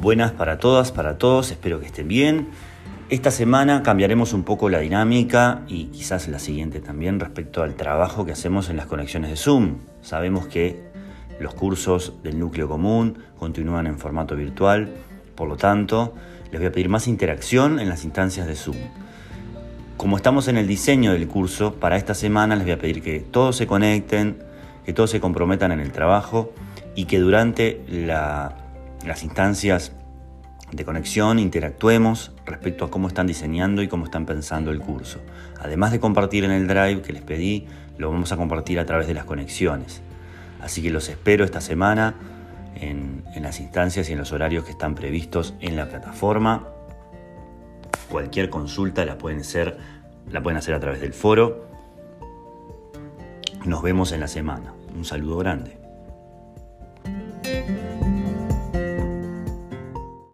Buenas para todas, para todos, espero que estén bien. Esta semana cambiaremos un poco la dinámica y quizás la siguiente también respecto al trabajo que hacemos en las conexiones de Zoom. Sabemos que los cursos del núcleo común continúan en formato virtual, por lo tanto, les voy a pedir más interacción en las instancias de Zoom. Como estamos en el diseño del curso, para esta semana les voy a pedir que todos se conecten, que todos se comprometan en el trabajo y que durante las instancias de conexión interactuemos respecto a cómo están diseñando y cómo están pensando el curso. Además de compartir en el Drive que les pedí, lo vamos a compartir a través de las conexiones. Así que los espero esta semana en, las instancias y en los horarios que están previstos en la plataforma Cualquier consulta la pueden hacer, la pueden hacer a través del foro. Nos vemos en la semana. Un saludo grande.